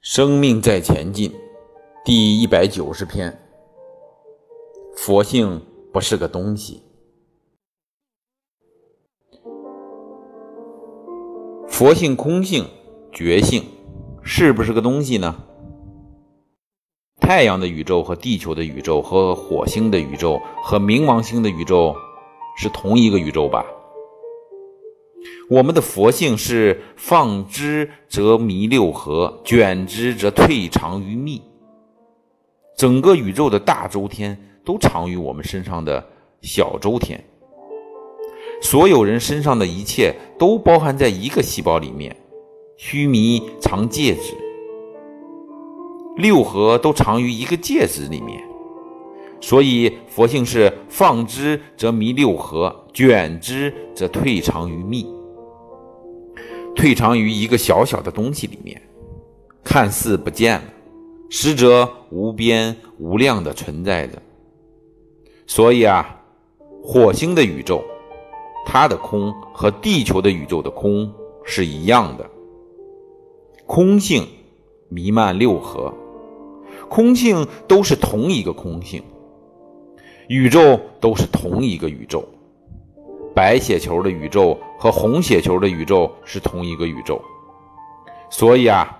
生命在前进，第一百九十篇。佛性不是个东西。佛性、空性、觉性，是不是个东西呢？太阳的宇宙和地球的宇宙和火星的宇宙和冥王星的宇宙是同一个宇宙吧？我们的佛性是放之则弥六合，卷之则退藏于密。整个宇宙的大周天都藏于我们身上的小周天。所有人身上的一切都包含在一个细胞里面，须弥藏戒指，六合都藏于一个戒指里面。所以佛性是放之则弥六合，卷之则退藏于密。退藏于一个小小的东西里面，看似不见了，实则无边无量的存在着。所以啊，火星的宇宙，它的空和地球的宇宙的空是一样的。空性弥漫六合，空性都是同一个空性，宇宙都是同一个宇宙。白血球的宇宙和红血球的宇宙是同一个宇宙，所以啊，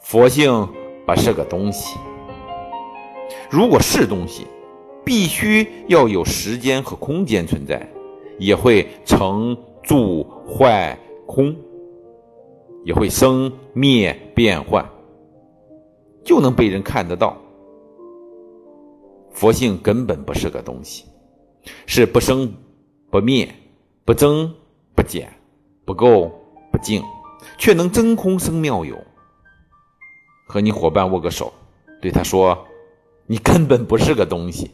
佛性不是个东西。如果是东西，必须要有时间和空间存在，也会成住坏空，也会生灭变换，就能被人看得到。佛性根本不是个东西，是不生不灭。不增不减，不垢不净，却能真空生妙有。和你伙伴握个手，对他说：“你根本不是个东西。”